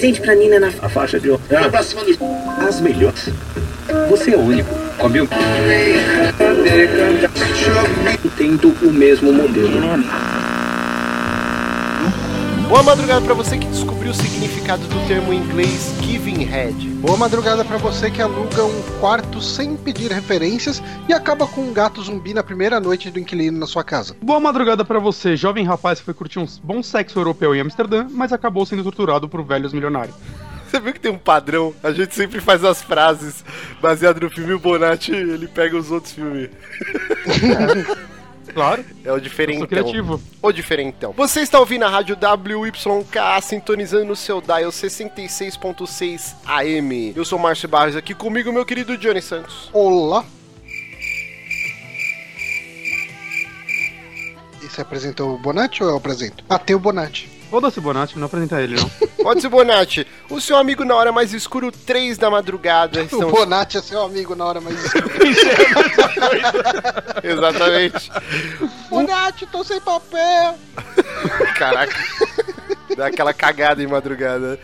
presente pra Nina na A faixa de ouro. As melhores. Você é único. Come o Tendo o mesmo modelo. Boa madrugada pra você que descobriu o significado do termo em inglês giving head. Boa madrugada pra você que aluga um quarto sem pedir referências e acaba com um gato zumbi na primeira noite do inquilino na sua casa. Boa madrugada pra você, jovem rapaz que foi curtir um bom sexo europeu em Amsterdã, mas acabou sendo torturado por velhos milionários. Você viu que tem um padrão? A gente sempre faz as frases baseadas no filme e o Bonatti, ele pega os outros filmes. Claro, É o eu diferentão. sou criativo. O diferentão. Você está ouvindo a rádio WYK, sintonizando no seu dial 66.6 AM. Eu sou o Márcio Barros, aqui comigo meu querido Johnny Santos. Olá! E você apresentou o Bonatti ou eu apresento? Ah, tem o Bonatti. Foda-se, Bonatti, não apresenta ele, não. Pode ser Bonatti, o seu amigo na hora mais escuro, 3 da madrugada. O Estamos... Bonatti é seu amigo na hora mais escura. Exatamente. Bonatti, tô sem papel! Caraca. Dá aquela cagada em madrugada.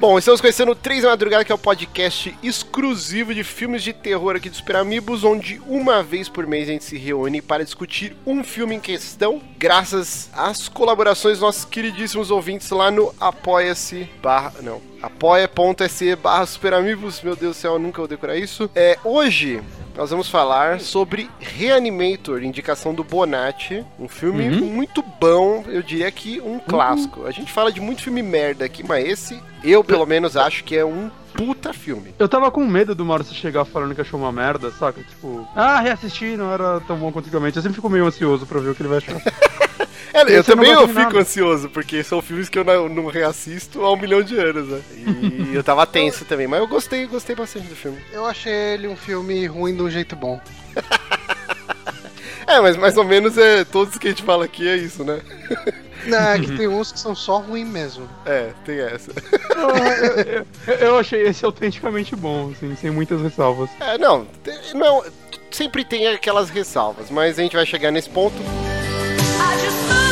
Bom, estamos conhecendo o 3 da Madrugada, que é o podcast exclusivo de filmes de terror aqui do Super Amigos, onde uma vez por mês a gente se reúne para discutir um filme em questão, graças às colaborações dos nossos queridíssimos ouvintes lá no apoia-se barra... não, apoia.se barra Super Amigos, meu Deus do céu, nunca vou decorar isso. É, hoje... Nós vamos falar sobre Reanimator, indicação do Bonatti, um filme muito bom, eu diria que um clássico. A gente fala de muito filme merda aqui, mas esse, eu pelo menos acho que é um puta filme. Eu tava com medo do Maurício chegar falando que achou uma merda, saca? Tipo, ah, reassisti, não era tão bom quanto antigamente. Eu sempre fico meio ansioso pra ver o que ele vai achar. É, eu não também eu fico nada. ansioso, porque são filmes que eu não, não reassisto há um milhão de anos, né? E eu tava tenso também, mas eu gostei, gostei bastante do filme. Eu achei ele um filme ruim de um jeito bom. É, mas mais ou menos é todos que a gente fala aqui é isso, né? Não, é que tem uns que são só ruins mesmo. É, tem essa. eu, eu- eu achei esse autenticamente bom, assim, sem muitas ressalvas. É, não, não, sempre tem aquelas ressalvas, mas a gente vai chegar nesse ponto. I just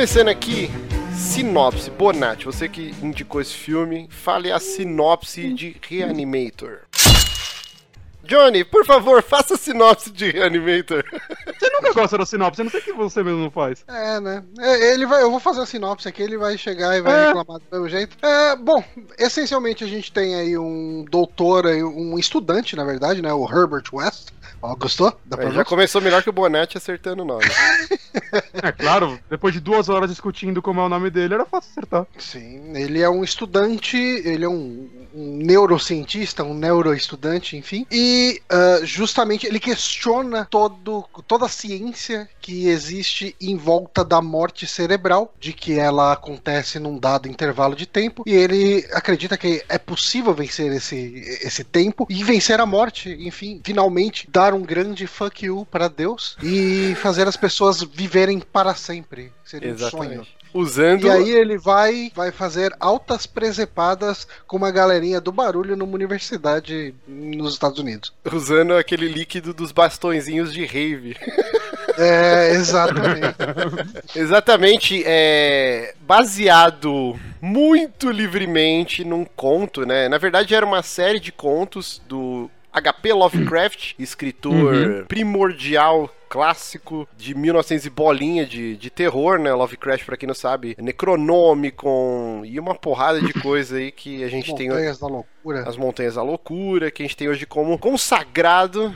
Começando aqui, sinopse. Bonatti, você que indicou esse filme, fale a sinopse de Reanimator. Johnny, por favor, faça a sinopse de Reanimator. Você nunca gosta da sinopse, eu não sei o que você mesmo não faz. É, né? É, Ele vai, eu vou fazer a sinopse aqui, ele vai chegar e vai É. reclamar do mesmo jeito. É, bom, essencialmente a gente tem aí um doutor, um estudante, na verdade, né? O Herbert West. Ó, gostou? Dá pra Aí ver? já começou melhor que o Bonatti acertando o nome. É claro, depois de duas horas discutindo como é o nome dele, era fácil acertar. Sim, ele é um estudante, ele é um neurocientista, um neuroestudante, enfim. E ah, justamente ele questiona todo, toda a ciência que existe em volta da morte cerebral, de que ela acontece num dado intervalo de tempo. E ele acredita que é possível vencer esse, esse tempo e vencer a morte, enfim, finalmente dar um grande fuck you para Deus e fazer as pessoas viverem para sempre. Seria um sonho. Usando. E aí ele vai, vai fazer altas presepadas com uma galerinha do barulho numa universidade nos Estados Unidos. Usando aquele líquido dos bastõezinhos de rave. É, exatamente. Exatamente, é baseado muito livremente num conto, né? Na verdade era uma série de contos do HP Lovecraft, escritor primordial clássico de 1900 e bolinha de, de terror, né? Lovecraft, pra quem não sabe, Necronomicon e uma porrada de coisa aí que a gente tem Montanhas da loucura. as Montanhas da Loucura, que a gente tem hoje como consagrado,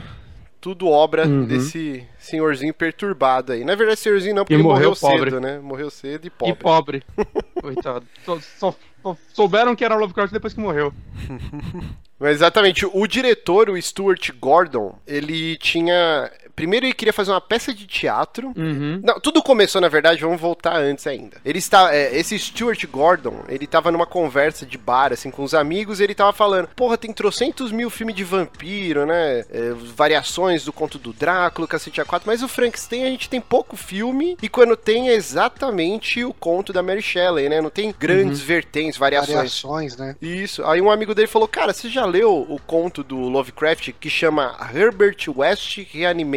tudo obra Uhum. desse senhorzinho perturbado aí. Na verdade, senhorzinho não, porque E ele morreu morreu, pobre. cedo, né? Morreu cedo e pobre. E pobre. Coitado. Só, só- só souberam que era Lovecraft depois que morreu. Mas exatamente, o diretor, o Stuart Gordon, ele tinha. Primeiro ele queria fazer uma peça de teatro. Uhum. Não, tudo começou, na verdade, vamos voltar antes ainda. Ele está. é, esse Stuart Gordon, ele tava numa conversa de bar, assim, com os amigos, e ele tava falando: Porra, tem trocentos mil filmes de vampiro, né? É, variações do conto do Drácula, cacete A4, mas o Frankenstein a gente tem pouco filme, e quando tem é exatamente o conto da Mary Shelley, né? Não tem grandes vertentes, variações. Variações, né? Isso. Aí um amigo dele falou: Cara, você já leu o conto do Lovecraft que chama Herbert West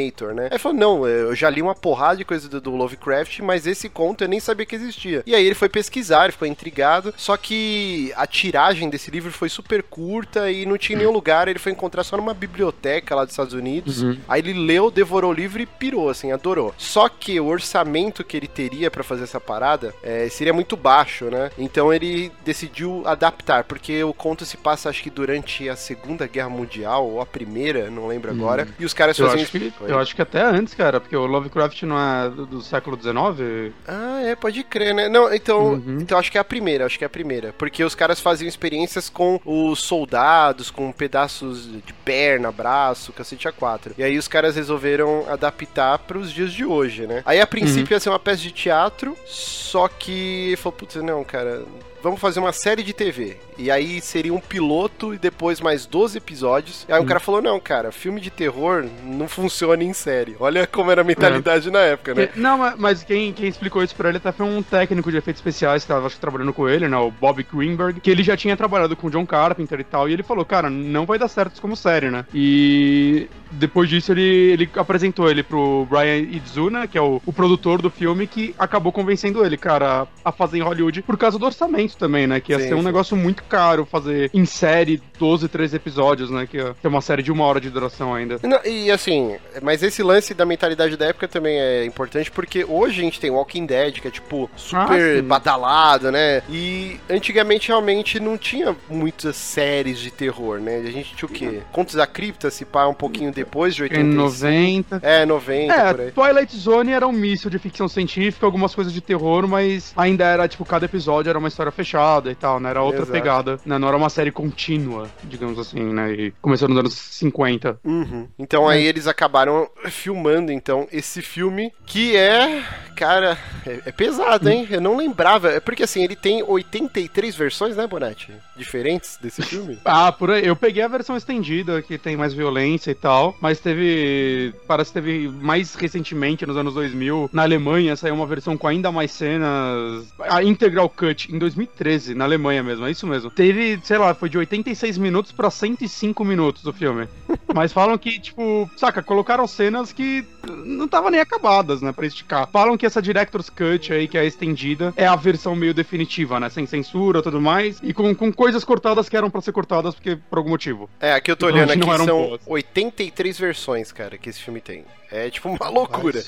Reanimator, né? Aí falou: Não, eu já li uma porrada de coisa do, do Lovecraft, mas esse conto eu nem sabia que existia. E aí ele foi pesquisar, ele ficou intrigado. Só que a tiragem desse livro foi super curta e não tinha nenhum lugar. Ele foi encontrar só numa biblioteca lá dos Estados Unidos. Aí ele leu, devorou o livro e pirou, assim, adorou. Só que o orçamento que ele teria pra fazer essa parada é, seria muito baixo, né? Então ele decidiu adaptar, porque o conto se passa, acho que durante a Segunda Guerra Mundial, ou a Primeira, não lembro agora. E os caras Eu faziam. acho, que, Oi. Eu acho que até antes, cara, porque o Lovecraft não é do, do século XIX. Ah, é, pode crer, né? Não, então, Uhum. então acho que é a primeira, acho que é a primeira. Porque os caras faziam experiências com os soldados, com pedaços de perna, braço, cacete a quatro. E aí os caras resolveram adaptar pros dias de hoje, né? Aí a princípio ia ser uma peça de teatro, só que falou, putz, não, cara. Vamos fazer uma série de TV. E aí seria um piloto e depois mais 12 episódios. E aí um cara falou: Não, cara, filme de terror não funciona em série. Olha como era a mentalidade na época, né? Que- Não, ma- mas quem, quem explicou isso pra ele até foi um técnico de efeitos especiais que tava acho trabalhando com ele, né? O Bob Greenberg, que ele já tinha trabalhado com o John Carpenter e tal. E ele falou, cara, não vai dar certo isso como série, né? E depois disso ele, ele apresentou ele pro Brian Idzuna, que é o, o produtor do filme, que acabou convencendo ele, cara, a fazer em Hollywood por causa do orçamento também, né? Que ia Sim, ser um sim. negócio muito caro fazer em série 12, 13 episódios, né? Que ter uma série de uma hora de duração ainda. Não, e assim, mas esse lance da mentalidade da época também é importante porque hoje a gente tem Walking Dead, que é tipo super Ah, badalado, né? E antigamente realmente não tinha muitas séries de terror, né? A gente tinha o quê? Contos da Cripta se pá um pouquinho depois de Em 85. 90. É, 90 por É, aí. Twilight Zone era um misto de ficção científica, algumas coisas de terror, mas ainda era, tipo, cada episódio era uma história fechada e tal, né? Era outra Exato. pegada, né? Não era uma série contínua, digamos assim, né? E começou nos anos 50. Uhum. Então aí eles acabaram filmando então esse filme que é, cara, é, é pesado, hein? Eu não lembrava, é porque assim, ele tem 83 versões, né, Bonatti? Diferentes desse filme. Ah, por aí. Eu peguei a versão estendida, que tem mais violência e tal, mas teve. Parece que teve mais recentemente, nos anos 2000, na Alemanha, saiu uma versão com ainda mais cenas. A Integral Cut, em 2013, na Alemanha mesmo, é isso mesmo. Teve, sei lá, foi de 86 minutos pra 105 minutos o filme. Mas falam que, tipo, saca, colocaram cenas que não estavam nem acabadas, né, pra esticar. Falam que essa Director's Cut aí, que é a estendida, é a versão meio definitiva, né, sem censura e tudo mais, e com, com coisas cortadas que eram pra ser cortadas porque por algum motivo. É, aqui eu tô Não, olhando aqui, são boas. 83 versões, cara, que esse filme tem. É tipo uma loucura.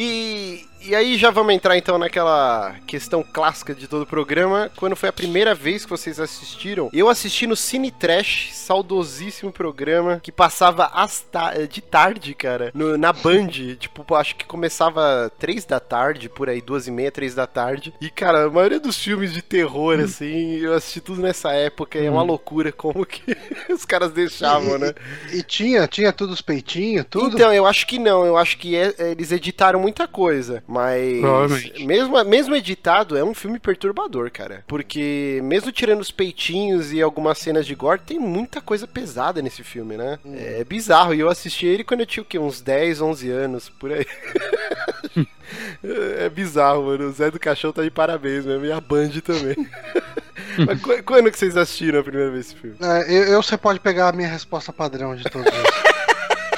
E, e aí já vamos entrar então naquela questão clássica de todo o programa. Quando foi a primeira vez que vocês assistiram? Eu assisti no Cine Trash, saudosíssimo programa, que passava ta- de tarde, cara, no- na Band. tipo, acho que começava três da tarde, por aí, duas e meia, três da tarde. E, cara, a maioria dos filmes de terror, assim, eu assisti tudo nessa época. E é uma loucura como que os caras deixavam, né? E tinha, tinha tudo os peitinhos, tudo. Então, eu acho que não. Eu acho que é- é, eles editaram muita coisa. Mas. Mesmo, mesmo editado, é um filme perturbador, cara. Porque, mesmo tirando os peitinhos e algumas cenas de gore, tem muita coisa pesada nesse filme, né? É bizarro. E eu assisti ele quando eu tinha o quê? Uns 10, 11 anos, por aí. É bizarro, mano. O Zé do Caixão tá de parabéns mesmo. E a Band também. Mas qu- quando que vocês assistiram a primeira vez esse filme? É, eu, eu- você pode pegar a minha resposta padrão de todos eles.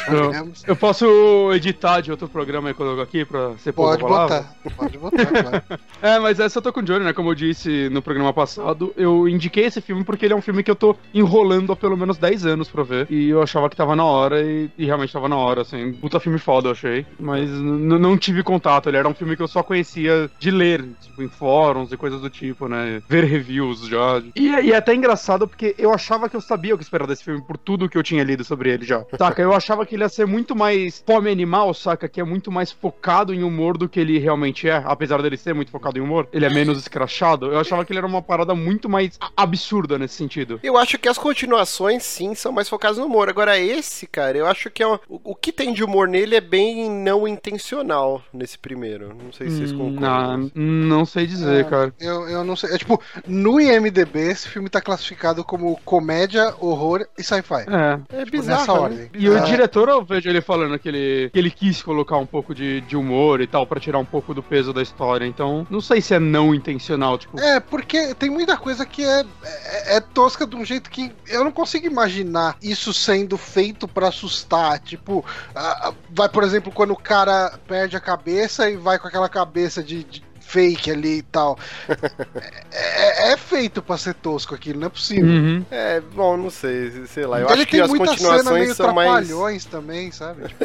Eu, eu posso editar de outro programa e colocar aqui pra ser Pode botar. Pode botar, claro. É, mas essa eu tô com o Johnny, né? Como eu disse no programa passado, eu indiquei esse filme porque ele é um filme que eu tô enrolando há pelo menos 10 anos pra ver. E eu achava que tava na hora e, e realmente tava na hora, assim. Puta filme foda, eu achei. Mas não tive contato, ele era um filme que eu só conhecia de ler, tipo, em fóruns e coisas do tipo, né? Ver reviews já. E, é- e é até engraçado porque eu achava que eu sabia o que esperar desse filme por tudo que eu tinha lido sobre ele já. Saca? Eu achava que que ele ia ser muito mais fome animal, saca? Que é muito mais focado em humor do que ele realmente é. Apesar dele ser muito focado em humor, ele é menos escrachado. Eu achava que ele era uma parada muito mais a- absurda nesse sentido. Eu acho que as continuações, sim, são mais focadas no humor. Agora, esse, cara, eu acho que é um- o, que tem de humor nele é bem não intencional nesse primeiro. Não sei se vocês Hum, concordam. não, não sei dizer, É, cara. Eu, eu não sei. É tipo, no IMDB, esse filme tá classificado como comédia, horror e sci-fi. É. É Tipo, bizarro. nessa né? ordem. E o É. eu vejo ele falando que ele, que ele quis colocar um pouco de, de humor e tal, pra tirar um pouco do peso da história. Então, não sei se é não intencional, tipo. É, porque tem muita coisa que é, é, é tosca de um jeito que eu não consigo imaginar isso sendo feito pra assustar. Tipo, vai, por exemplo, quando o cara perde a cabeça e vai com aquela cabeça de. de fake ali e tal. é, é feito pra ser tosco aquilo, não é possível. Uhum. É, bom, não sei, sei lá. Eu Ele acho que tem as muita cena continuações meio são mais. trapalhões também, sabe? Tipo,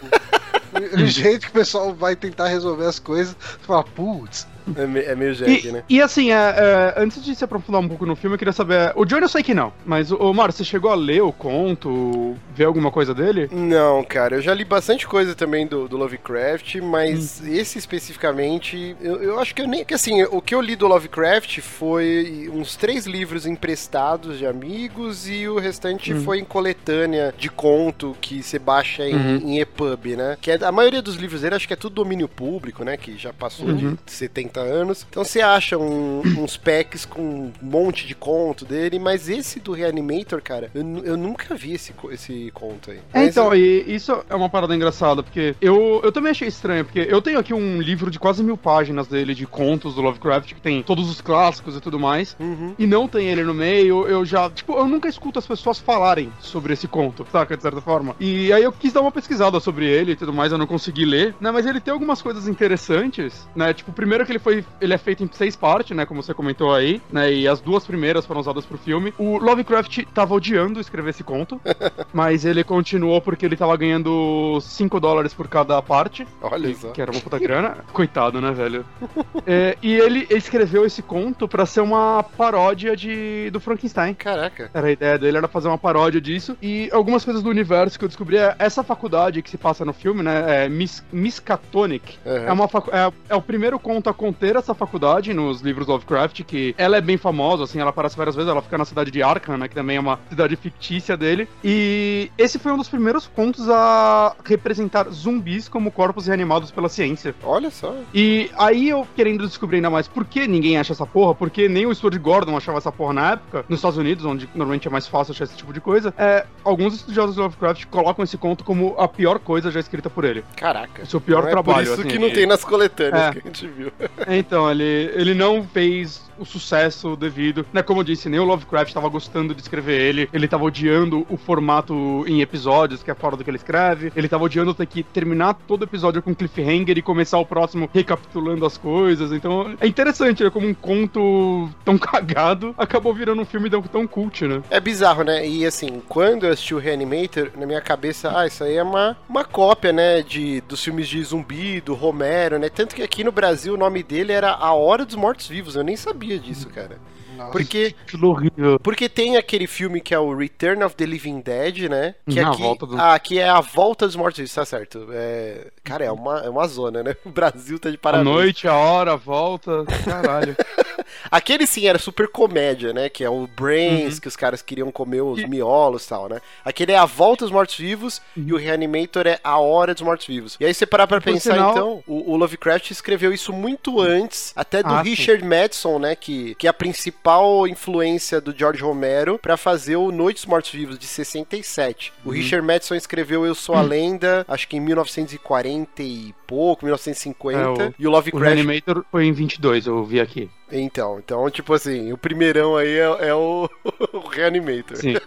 o- o jeito que o pessoal vai tentar resolver as coisas, você fala, putz. É, me- é meio jegue, E, né? e assim, é, é, antes de se aprofundar um pouco no filme, eu queria saber. O Johnny eu sei que não, mas o, o Mário, você chegou a ler o conto, ver alguma coisa dele? Não, cara, eu já li bastante coisa também do, do Lovecraft, mas Hum. esse especificamente, eu, eu acho que eu nem. Que assim, o que eu li do Lovecraft foi uns três livros emprestados de amigos e o restante Hum. foi em coletânea de conto que você baixa em, Uhum. em EPUB, né? Que é, a maioria dos livros dele acho que é tudo domínio público, né? Que já passou Uhum. de 70 anos. Então você acha um- uns packs com um monte de conto dele, mas esse do Reanimator, cara, eu, eu nunca vi esse, esse conto aí. É, então, e isso é uma parada engraçada, porque eu, eu também achei estranho, porque eu tenho aqui um livro de quase mil páginas dele, de contos do Lovecraft, que tem todos os clássicos e tudo mais, Uhum. e não tem ele no meio, eu já, tipo, eu nunca escuto as pessoas falarem sobre esse conto, saca, de certa forma. E aí eu quis dar uma pesquisada sobre ele e tudo mais, eu não consegui ler, né, mas ele tem algumas coisas interessantes, né, tipo, primeiro que ele foi, ele é feito em seis partes, né, como você comentou aí, né, e as duas primeiras foram usadas pro filme. O Lovecraft tava odiando escrever esse conto, mas ele continuou porque ele tava ganhando 5 dólares por cada parte. Olha só. que era uma puta grana. Coitado, né, velho? É, e ele escreveu esse conto pra ser uma paródia de, do Frankenstein. Caraca. Era a ideia dele, era fazer uma paródia disso. E algumas coisas do universo que eu descobri é essa faculdade que se passa no filme, né? É Mis Miskatonic. Uhum. É, uma facu- é, é o primeiro conto a conter essa faculdade nos livros Lovecraft, que ela é bem famosa, assim, ela aparece várias vezes, ela fica na cidade de Arkham, né? Que também é uma cidade fictícia dele. E esse foi um dos primeiros contos a representar zumbis como corpos reanimados pela ciência. Olha só. E aí eu querendo descobrir ainda mais por que ninguém acha essa porra, porque nem o Stuart Gordon achava essa porra na época, nos Estados Unidos, onde normalmente é mais fácil achar esse tipo de coisa, é, alguns estudiosos de Lovecraft colocam esse conto como a pior coisa já escrita por ele. Caraca. O seu pior não trabalho. É por isso assim, que não tem nas coletâneas É. que a gente viu. É, Então, ele, ele não fez o sucesso devido, né? Como eu disse, nem o Lovecraft tava gostando de escrever ele, ele tava odiando o formato em episódios, que é fora do que ele escreve, ele tava odiando ter que terminar todo episódio com cliffhanger e começar o próximo recapitulando as coisas, então é interessante, né? Como um conto tão cagado acabou virando um filme tão, tão cult, né? É bizarro, né? E assim, quando eu assisti o Reanimator, na minha cabeça, ah, isso aí é uma, uma cópia, né? De, dos filmes de zumbi, do Romero, né? Tanto que aqui no Brasil o nome dele era A Hora dos Mortos Vivos. Eu nem sabia disso, cara. Nossa. Porque, porque tem aquele filme que é o Return of the Living Dead, né? Que Uhum, a aqui, volta do- ah, aqui é a volta dos mortos vivos, tá certo. É, cara, é uma, é uma zona, né? O Brasil tá de A parabéns. noite, a hora, a volta, caralho. Aquele sim era super comédia, né? Que é o Brains, Uhum. que os caras queriam comer os E- miolos e tal, né? Aquele é a volta dos mortos-vivos e o Reanimator é a hora dos mortos-vivos. E aí você parar pra Por pensar, sinal- então, o, o Lovecraft escreveu isso muito antes, até do Ah, sim. Richard Madison, né? Que, que é a principal influência do George Romero pra fazer o Noite dos Mortos-Vivos de 67. O Uhum. Richard Madison escreveu Eu Sou a Lenda, acho que em 1940 e pouco, 1950. É, o- e o O Lovecraft Reanimator foi em 22, eu vi aqui. então, então, tipo assim, o primeirão aí é, é o, o Reanimator. Sim.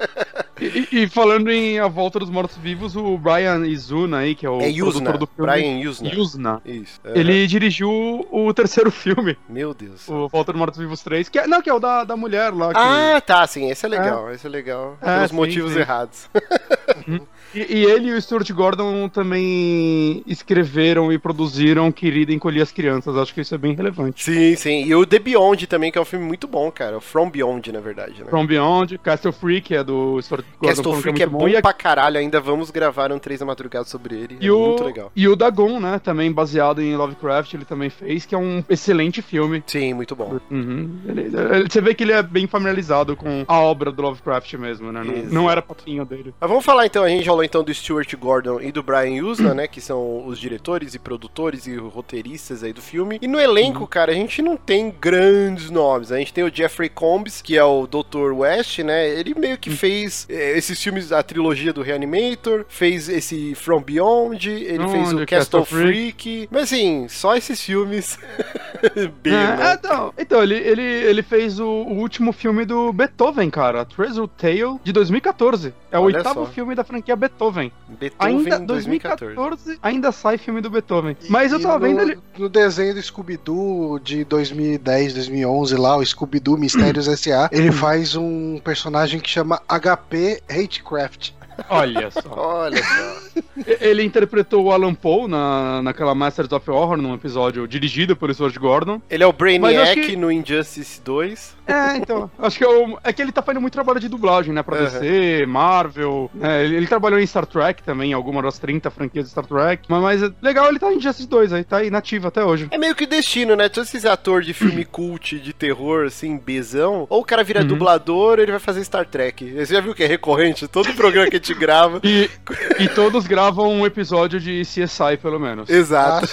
E, e- falando em A Volta dos Mortos-Vivos, o Brian Izuna aí, que é o É Yuzna, produtor do filme. Brian Yuzna. Yuzna. Isso. Ele dirigiu o terceiro filme, Meu Deus. o Volta dos Mortos-Vivos 3, que é, não, que é o da, da mulher lá. Que... Ah, tá, sim, esse é legal, esse é legal. É, Pelos sim, motivos sim. errados. E, e ele e o Stuart Gordon também escreveram e produziram Querida Encolher as Crianças. Acho que isso é bem relevante. Sim, sim. E o The Beyond também, que é um filme muito bom, cara. O From Beyond, na verdade, né? From Beyond, Castle Freak é do Stuart Gordon. Castle falando que Freak é muito bom E, pra caralho, ainda vamos gravar um 3 da madrugada sobre ele. e é o, muito legal. e o Dagon, né? Também baseado em Lovecraft, ele também fez, que é um excelente filme. Sim, muito bom. Uhum. Ele- ele- você vê que ele é bem familiarizado com a obra do Lovecraft mesmo, né? Não, não era papinho dele. Mas vamos falar então, a gente falou então do Stuart Gordon e do Brian Usna, né, que são os diretores e produtores e roteiristas aí do filme. E no elenco, cara, a gente não tem grandes nomes. A gente tem o Jeffrey Combs, que é o Dr. West, né? Ele meio que fez eh, esses filmes, a trilogia do Reanimator, fez esse From Beyond, ele fez o Castle Castle Freak. Mas assim, só esses filmes. B, É, né? então, então, ele, ele, ele fez o, o último filme do Beethoven, cara, Treasure Tale, de 2014. É o Olha oitavo só. filme da franquia Beethoven. Beethoven Ainda 2014. 2014, ainda sai filme do Beethoven. Mas eu E tava no, vendo ele. No desenho do Scooby-Doo de 2010, 2011 lá, o Scooby-Doo Mistérios S.A., ele faz um personagem que chama HP Hatecraft. Olha só. Olha só. ele interpretou o Alan Poe na, naquela Masters of Horror, num episódio dirigido por Stuart Gordon. Ele é o Brainiac que- no Injustice 2. É, então. Acho que é, o- é que ele tá fazendo muito trabalho de dublagem, né? Pra Aham. DC, Marvel. né, ele, ele trabalhou em Star Trek também, alguma das 30 franquias de Star Trek. Mas, mas legal, ele tá em Justice 2 aí, tá aí nativo até hoje. É meio que destino, né? Todos esses atores de filme cult, de terror, assim, bezão, ou o cara vira Uhum. dublador, ou ele vai fazer Star Trek. Você já viu que é recorrente? Todo programa que a gente grava. E, e todos gravam um episódio de CSI, pelo menos. Exato.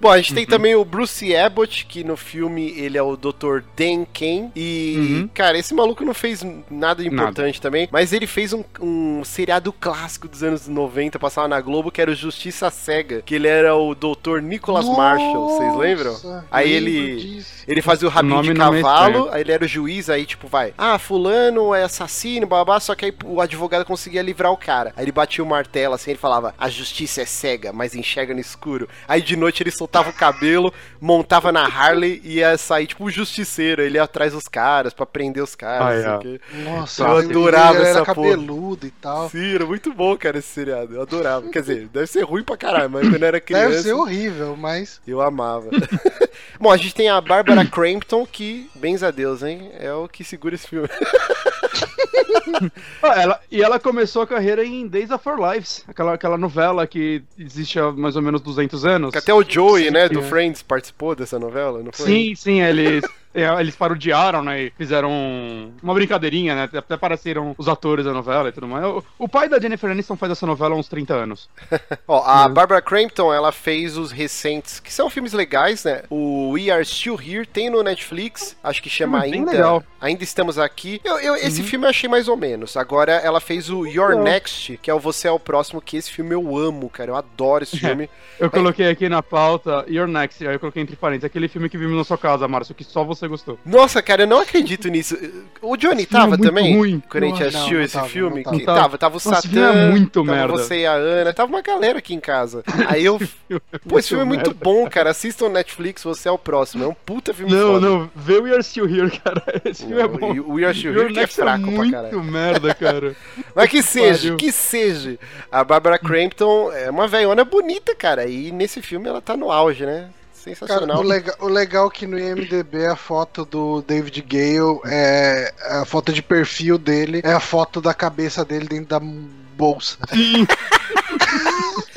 Bom, a gente Uhum. tem também o Bruce Abbott, que no filme ele é o Dr. Dan Kane. E, Uhum. cara, esse maluco não fez nada importante também, mas ele fez um, um seriado clássico dos anos 90, passava na Globo, que era o Justiça Cega, que ele era o Dr. Nicholas Marshall, vocês lembram? Nossa, Aí ele- disso. Ele fazia o rabinho de é cavalo, estranho. aí ele era o juiz, aí tipo, vai, ah, fulano é assassino, babá, só que aí o advogado conseguia livrar o cara. Aí ele batia o martelo assim, ele falava, a justiça é cega, mas enxerga no escuro. Aí de noite ele soltava o cabelo, montava na Harley e ia sair tipo um justiceiro, ele ia atrás dos caras pra prender os caras, Ah, sei é. o. Nossa, Eu adorava ele era essa porra. cabeludo e tal. Sim, era muito bom, cara, esse seriado. Eu adorava. Quer dizer, deve ser ruim pra caralho, mas quando eu era criança. Deve ser horrível, mas. Eu amava. Bom, a gente tem a Bárbara Crampton, que, bens a Deus, hein? É o que segura esse filme. Ah, ela, e ela começou a carreira em Days of Our Lives, aquela, aquela novela que existe há mais ou menos 200 anos. Até o Joey, Sim, né, do é. Friends, participou dessa novela, não foi? Sim, sim, eles, é, eles parodiaram, né? E fizeram uma brincadeirinha, né? Até apareceram os atores da novela e tudo mais. O, o pai da Jennifer Aniston faz essa novela há uns 30 anos. Ó, a Barbara Crampton, ela fez os recentes, que são filmes legais, né? O We Are Still Here, tem no Netflix, acho que chama bem ainda. legal. Ainda Estamos Aqui. Eu, eu- esse filme eu achei mais ou menos. Agora ela fez o Your. Next, que é o Você é o Próximo, que esse filme eu amo, cara. Eu adoro esse filme. Eu coloquei aqui na pauta Your Next, aí eu coloquei entre parênteses, aquele filme que vimos na sua casa, Márcio, que só você gostou. Nossa, cara, eu não acredito nisso. O Johnny Esse é tava muito também? ruim. Quando a gente Não, assistiu não esse tava, filme? não Que tava. tava, tava o Nossa, esse Satã, é muito tava merda. você e a Ana, tava uma galera aqui em casa. Aí eu. Pô, esse filme é muito merda. bom, cara. Assistam Netflix, você é o próximo. É um puta filme Não, foda. não, vê We Are Still Here, cara. Esse filme é bom. O We Are Still Here que é fraco pra muito caralho. merda, cara. Mas que seja, que seja. A Barbara Crampton é uma velhona bonita, cara. E nesse filme ela tá no auge, né? Cara, Sensacional. o, lega- o legal é que no IMDB a foto do David Gale é a foto de perfil dele, é a foto da cabeça dele dentro da bolsa.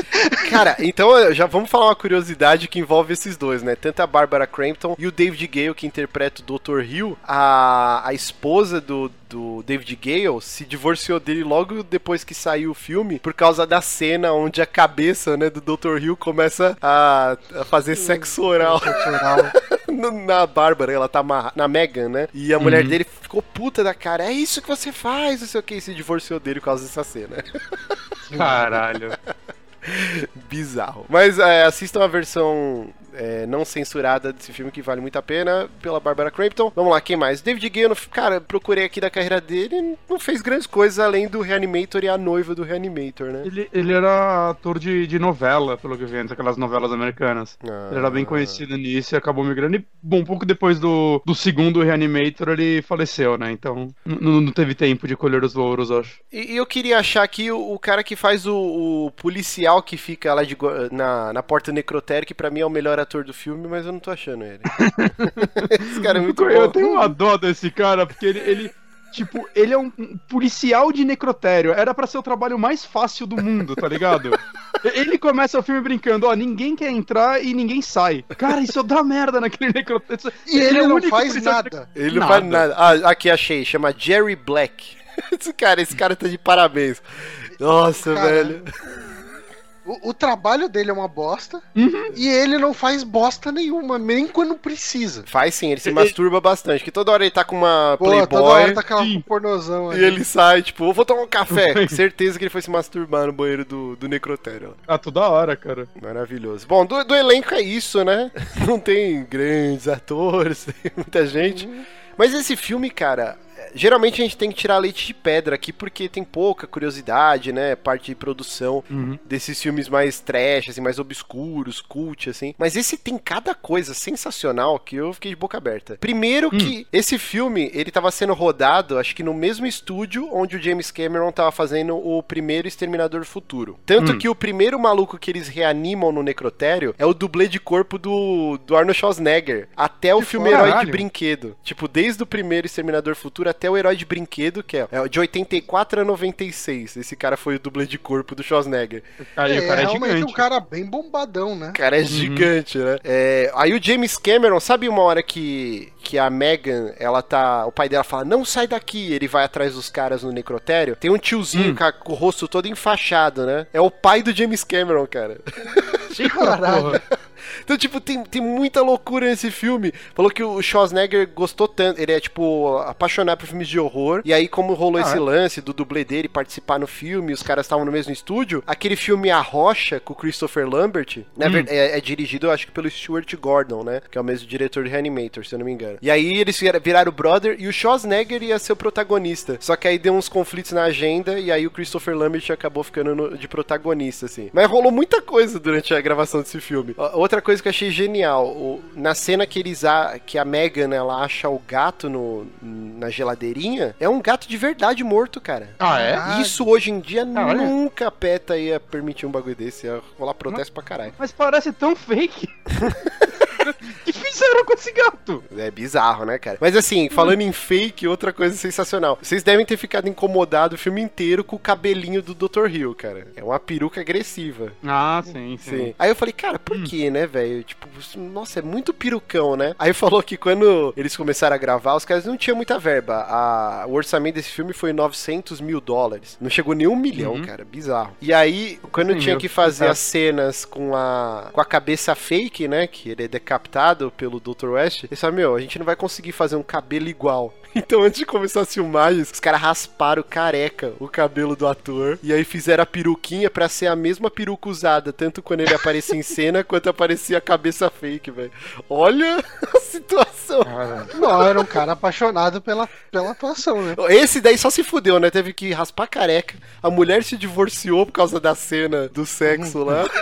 Cara, então já vamos falar uma curiosidade que envolve esses dois, né? Tanto a Barbara Crampton e o David Gale, que interpreta o Dr. Hill. A, a esposa do, do David Gale se divorciou dele logo depois que saiu o filme, por causa da cena onde a cabeça né, do Dr. Hill começa a, a fazer sexo oral na Bárbara, ela tá na Megan, né? E a mulher dele ficou puta da cara. É isso que você faz, não sei o que, e se divorciou dele por causa dessa cena. Caralho. Bizarro. Mas é, assistam a versão é, não censurada desse filme que vale muito a pena, pela Barbara Crampton. Vamos lá, quem mais? David Gale, cara, procurei aqui da carreira dele, não fez grandes coisas além do Reanimator e a noiva do Reanimator, né? Ele, ele era ator de, de novela, pelo que eu vi aquelas novelas americanas. Ah. Ele era bem conhecido nisso e acabou migrando. E, bom, um pouco depois do, do segundo Reanimator, ele faleceu, né? Então, não teve tempo de colher os louros, acho. E, e eu queria achar aqui o, o cara que faz o, o policial que fica lá de na, na porta necrotério, que pra mim é o melhor ator do filme, mas eu não tô achando ele. Esse cara é muito eu bom. tenho uma dó desse cara, porque ele. ele- Tipo, ele é um policial de necrotério. Era pra ser o trabalho mais fácil do mundo, tá ligado? Ele começa o filme brincando, ó, ninguém quer entrar e ninguém sai. Cara, isso dá merda naquele necrotério. E ele é o não único faz policial de nada. Ele não faz nada. Ah, aqui achei, chama Jerry Black. Esse cara, esse cara tá de parabéns. Nossa, Cara, velho. O, o trabalho dele é uma bosta Uhum. e ele não faz bosta nenhuma, nem quando precisa. Faz sim, ele se Ele- masturba bastante. Que toda hora ele tá com uma Pô, toda Playboy hora tá aquela sim. pornozão e ali. ele sai, tipo, eu vou tomar um café. Certeza que ele foi se masturbar no banheiro do, do necrotério. Ah, toda hora, cara. Maravilhoso. Bom, do, do elenco é isso, né? Não tem grandes atores, tem muita gente. Mas esse filme, cara, geralmente a gente tem que tirar leite de pedra aqui porque tem pouca curiosidade, né? Parte de produção Uhum. desses filmes mais trash, assim, mais obscuros, cult, assim. Mas esse tem cada coisa sensacional que eu fiquei de boca aberta. Primeiro que esse filme, ele tava sendo rodado, acho que no mesmo estúdio onde o James Cameron tava fazendo o primeiro Exterminador do Futuro. Tanto Hum. que o primeiro maluco que eles reanimam no necrotério é o dublê de corpo do, do Arnold Schwarzenegger. Até o Que filme. Herói de. Brinquedo. Tipo, desde o primeiro Exterminador do Futuro até o Herói de Brinquedo, que é, é de 84 a 96. Esse cara foi o dublê de corpo do Schwarzenegger. Aí é, o cara é realmente gigante. um cara bem bombadão, né? O cara é gigante, né? É, aí o James Cameron, sabe uma hora que, que a Megan, ela tá. O pai dela fala, não sai daqui. Ele vai atrás dos caras no necrotério. Tem um tiozinho Hum. com, a- com o rosto todo enfaixado, né? É o pai do James Cameron, cara. Caralho. Então, tipo, tem, tem muita loucura nesse filme. Falou que o Schwarzenegger gostou tanto. Ele é, tipo, apaixonado por filmes de horror. E aí, como rolou Ah, esse é? lance do dublê dele participar no filme, os caras estavam no mesmo estúdio. Aquele filme A Rocha, com o Christopher Lambert, na Hum. é, é dirigido, eu acho que pelo Stuart Gordon, né? Que é o mesmo diretor de Reanimator, se eu não me engano. E aí, eles vira- viraram brother e o Schwarzenegger ia ser o protagonista. Só que aí deu uns conflitos na agenda e aí o Christopher Lambert acabou ficando no- de protagonista, assim. Mas rolou muita coisa durante a gravação desse filme. Ó, Outra coisa que eu achei genial, o- na cena que eles a, que a Megan ela acha o gato no, na geladeirinha, é um gato de verdade morto, cara. Ah, é? Ah, Isso hoje em dia Caralho. nunca a PETA ia permitir um bagulho desse, ia rolar protesto pra caralho. Mas parece tão fake. Fizeram com esse gato? É bizarro, né, cara? Mas assim, falando em fake, outra coisa sensacional. Vocês devem ter ficado incomodados o filme inteiro com o cabelinho do Dr. Hill, cara. É uma peruca agressiva. Ah, sim, sim. Sim. Aí eu falei, cara, por que, né, velho? Tipo, nossa, é muito perucão, né? Aí falou que quando eles começaram a gravar, os caras não tinham muita verba. A- o orçamento desse filme foi 900 mil dólares. Não chegou nem um milhão, Uhum. cara. Bizarro. E aí, quando Sim, tinha que fazer tá. as cenas com a, com a cabeça fake, né? Que ele é decapitado pelo Dr. West, eles falaram, meu, a gente não vai conseguir fazer um cabelo igual. Então, antes de começar as filmagens, os caras rasparam careca o cabelo do ator. E aí fizeram a peruquinha pra ser a mesma peruca usada, tanto quando ele aparecia em cena, quanto aparecia a cabeça fake, velho. Olha a situação. Não, era um cara apaixonado pela, pela atuação, né? Esse daí só se fudeu, né? Teve que raspar careca. A mulher se divorciou por causa da cena do sexo lá.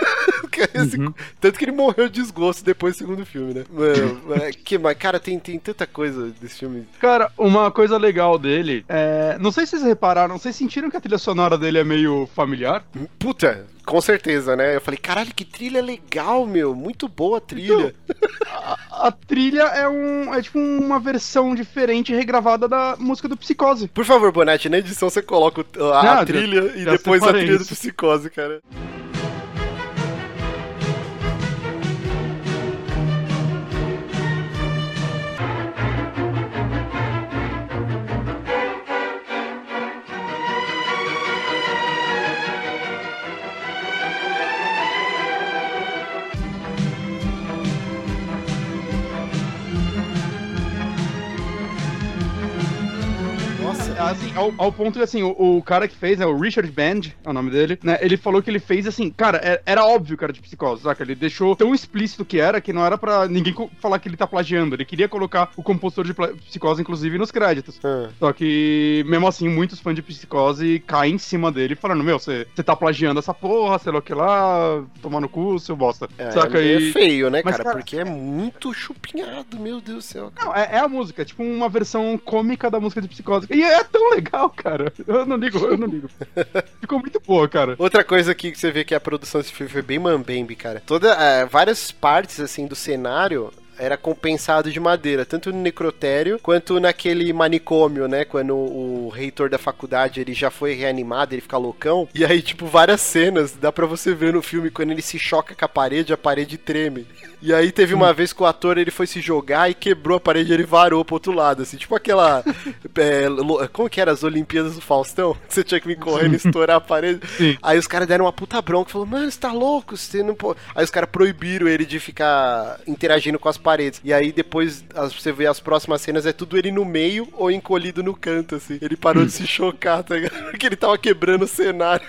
Esse- Tanto que ele morreu de desgosto depois do segundo filme, né? Mano, que, mas, cara, tem, tem tanta coisa desse filme. Cara, uma coisa legal dele é. Não sei se vocês repararam, vocês sentiram que a trilha sonora dele é meio familiar? Puta, com certeza, né? Eu falei, caralho, que trilha legal, meu. Muito boa a trilha. A trilha é um. é tipo uma versão diferente regravada da música do Psicose. Por favor, Bonatti, na edição você coloca a, a Não, já- trilha e já depois a trilha do isso. psicose, cara. Ao, ao ponto que, assim, o, o cara que fez, né, o Richard Band, é o nome dele, né, ele falou que ele fez, assim, cara, é- era óbvio que era de psicose, saca? Ele deixou tão explícito que era, que não era pra ninguém falar que ele tá plagiando. Ele queria colocar o compositor de psicose, inclusive, nos créditos. Ah. Só que, mesmo assim, muitos fãs de psicose caem em cima dele, falando, meu, você você tá plagiando essa porra, sei lá o que lá, tomar no cu, seu bosta. É, saca? é E... feio, né, Mas, cara? cara- Porque é muito chupinhado, meu Deus do céu. cara. Não, é, é a música, é tipo uma versão cômica da música de psicose. E é tão legal, cara. Eu não ligo, eu não ligo. Ficou muito boa, cara. Outra coisa aqui que você vê que a produção desse filme foi bem mambembe, cara. Toda, eh, várias partes, assim, do cenário era compensado de madeira, tanto no necrotério quanto naquele manicômio, né? Quando o reitor da faculdade ele já foi reanimado, ele fica loucão. E aí, tipo, várias cenas dá pra você ver no filme quando ele se choca com a parede, a parede treme. E aí teve uma vez que o ator ele foi se jogar e quebrou a parede e ele varou pro outro lado, assim, tipo aquela. é, como que era as Olimpíadas do Faustão? Você tinha que vir correndo e estourar a parede. Sim. Aí os caras deram uma puta bronca, falou, mano, você tá louco? Você não pode. Aí os caras proibiram ele de ficar interagindo com as paredes. E aí depois as- você vê as próximas cenas, é tudo ele no meio ou encolhido no canto, assim. Ele parou de se chocar, tá ligado? Porque ele tava quebrando o cenário.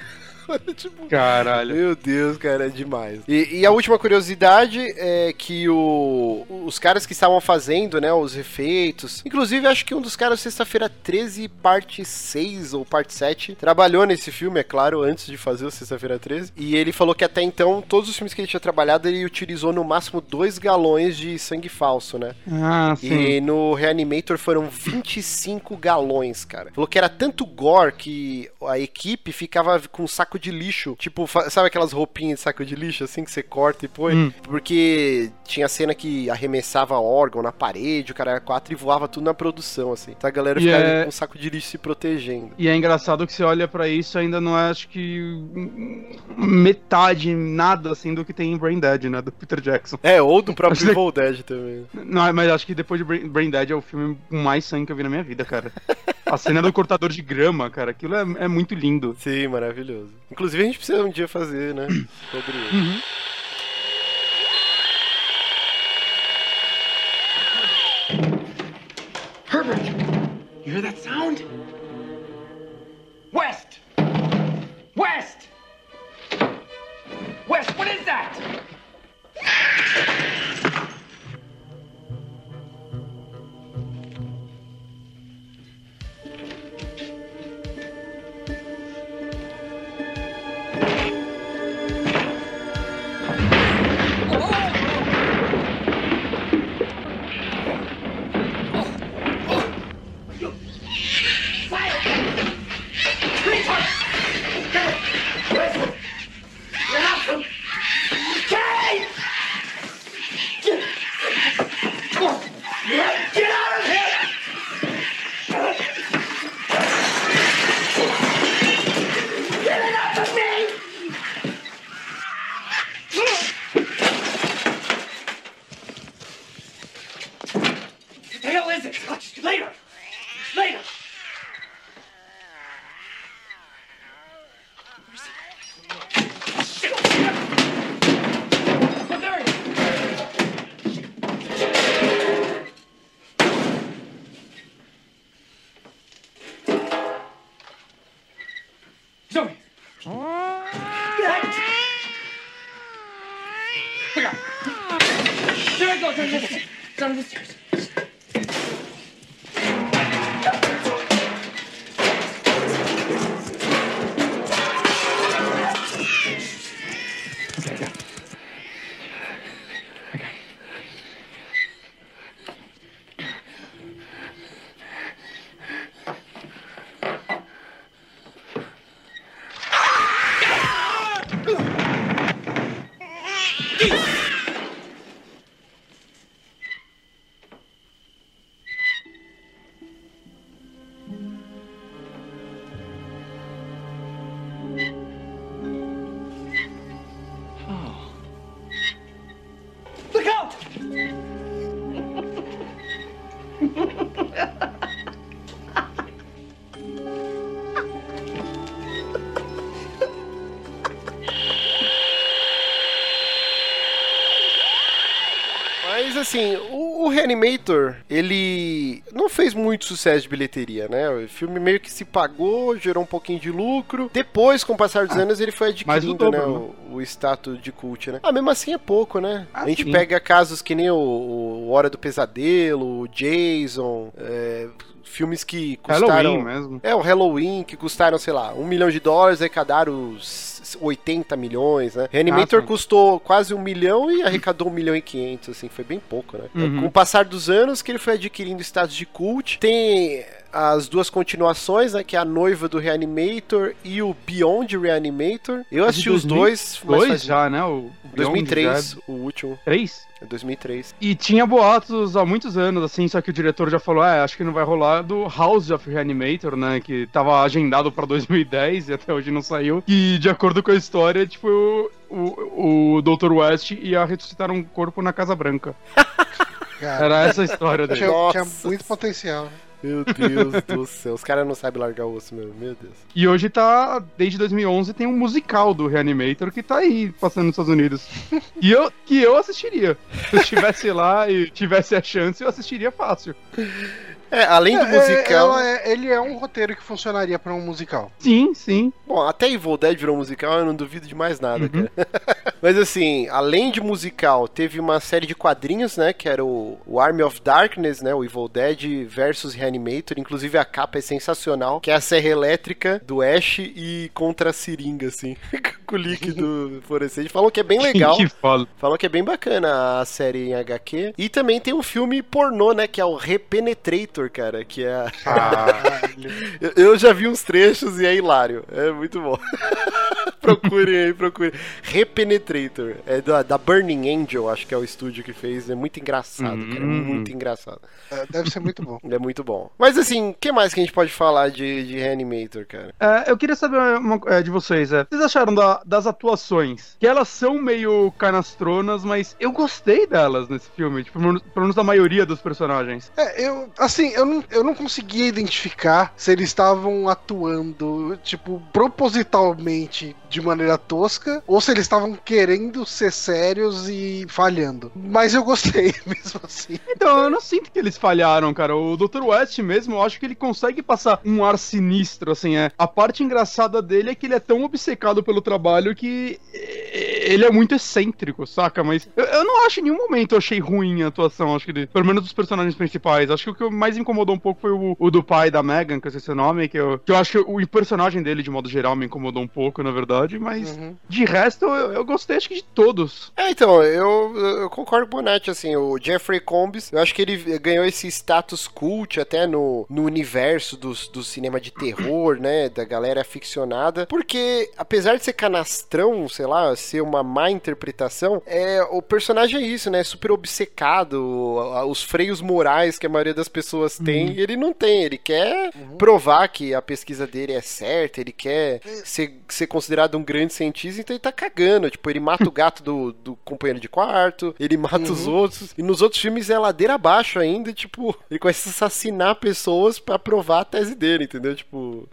Tipo, Caralho. meu Deus, cara, é demais. E, e a última curiosidade é que o, os caras que estavam fazendo, né, os efeitos, inclusive acho que um dos caras, sexta-feira 13, parte 6 ou parte 7, trabalhou nesse filme, é claro, antes de fazer o sexta-feira 13. E ele falou que até então, todos os filmes que ele tinha trabalhado, ele utilizou no máximo 2 galões de sangue falso, né? Ah, sim. E no Reanimator foram 25 galões, cara. Falou que era tanto gore que a equipe ficava com um saco de lixo. Tipo, sabe aquelas roupinhas de saco de lixo, assim, que você corta e põe? Hum. Porque tinha cena que arremessava órgão na parede, o cara era quatro e voava tudo na produção, assim. Então a galera E ficava é- com um saco de lixo se protegendo. E é engraçado que você olha pra isso ainda não é, acho que metade, nada assim do que tem em Brain Dead, né, do Peter Jackson. É, ou do próprio Acho que- Evil Dead também. Não, mas acho que depois de Brain, Dead é o filme com mais sangue que eu vi na minha vida, cara. A cena do cortador de grama, cara, aquilo é, é muito lindo. Sim, maravilhoso. Inclusive a gente precisa um dia fazer, né? Sobre isso. Herbert! You hear that sound? 我真的，真的。Reanimator, ele não fez muito sucesso de bilheteria, né? O filme meio que se pagou, gerou um pouquinho de lucro. Depois, com o passar dos anos, ele foi adquirindo, dobro, né, o, o status de cult, né? Ah, mesmo assim é pouco, né? Ah, a gente sim. pega casos que nem o, o Hora do Pesadelo, o Jason, é, filmes que custaram... Halloween mesmo. É, o Halloween, que custaram, sei lá, um milhão de dólares, arrecadaram os 80 milhões, né? Reanimator Ah, custou quase um milhão e arrecadou um milhão e quinhentos, assim, foi bem pouco, né? Uhum. Com o passar dos anos que ele foi adquirindo status de cult, tem as duas continuações, né? Que é a noiva do Reanimator e o Beyond Reanimator. Eu É assisti os 2000? dois, Dois faz já, né? O o Beyond 2003, já- o último, Três? é 2003. E tinha boatos há muitos anos, assim, só que o diretor já falou, é, acho que não vai rolar do House of Reanimator, né, que tava agendado pra 2010 e até hoje não saiu. E de acordo com a história, tipo, o, o, o Dr. West ia ressuscitar um corpo na Casa Branca. Cara, Era essa a história dele. tinha, tinha muito potencial. né? Meu Deus do céu, os caras não sabem largar o osso mesmo, meu Deus. E hoje tá, desde 2011, tem um musical do Reanimator que tá aí, passando nos Estados Unidos. E eu, que eu assistiria. Se eu estivesse lá e tivesse a chance, eu assistiria fácil. É, além do É, musical... ela é- ele é um roteiro que funcionaria pra um musical. Sim, sim. Bom, até Evil Dead virou musical, eu não duvido de mais nada, Uhum. cara. Mas assim, além de musical, teve uma série de quadrinhos, né? Que era o, o Army of Darkness, né? O Evil Dead versus Reanimator. Inclusive a capa é sensacional, que é a serra elétrica do Ash e contra a seringa, assim. com o líquido fluorescente. Falam que é bem legal. que foda. Falam que é bem bacana a série em HQ. E também tem um filme pornô, né? Que é o Repenetrator, cara. Que é. a- Eu- Eu já vi uns trechos e é hilário. É muito bom. procurem aí, procurem. Repenetrator. É da, da Burning Angel, acho que é o estúdio que fez. É muito engraçado, cara. É Hum. muito engraçado. É, Deve ser muito bom. É muito bom. Mas assim, o que mais que a gente pode falar de, de Reanimator, cara? É, eu queria saber uma, é, de vocês, é. Vocês acharam da- das atuações? Que elas são meio canastronas, mas eu gostei delas nesse filme, tipo, pelo menos- pelo menos da maioria dos personagens. É, eu, assim, eu não, eu não conseguia identificar se eles estavam atuando, tipo, propositalmente de maneira tosca, ou se eles estavam querendo ser sérios e falhando. Mas eu gostei, mesmo assim. Então, eu não sinto que eles falharam, cara. O Dr. West mesmo, eu acho que ele consegue passar um ar sinistro, assim, é. A parte engraçada dele é que ele é tão obcecado pelo trabalho que eh, ele é muito excêntrico, saca? Mas eu, eu não acho em nenhum momento eu achei ruim a atuação, acho que pelo menos dos personagens principais. Acho que o que mais incomodou um pouco foi o, o do pai da Megan, que eu sei seu nome, que eu, que eu acho que o personagem dele, de modo geral, me incomodou um pouco, na verdade, mas Uhum. de resto eu, eu gostei, acho que de todos. É, então, eu, eu concordo com o Bonatti, assim, o Jeffrey Combs, eu acho que ele ganhou esse status cult até no, no universo dos, do cinema de terror, né, da galera aficionada, porque apesar de ser canastrão, sei lá, ser uma má interpretação, é, o personagem é isso, né, super obcecado, os freios morais que a maioria das pessoas tem, ele não tem, ele quer provar que a pesquisa dele é certa, ele quer ser, ser considerado um grande cientista, então ele tá cagando. Tipo, ele mata o gato do, do companheiro de quarto, ele mata os outros. E nos outros filmes é ladeira abaixo ainda, e, tipo, ele começa a assassinar pessoas pra provar a tese dele, entendeu? Tipo.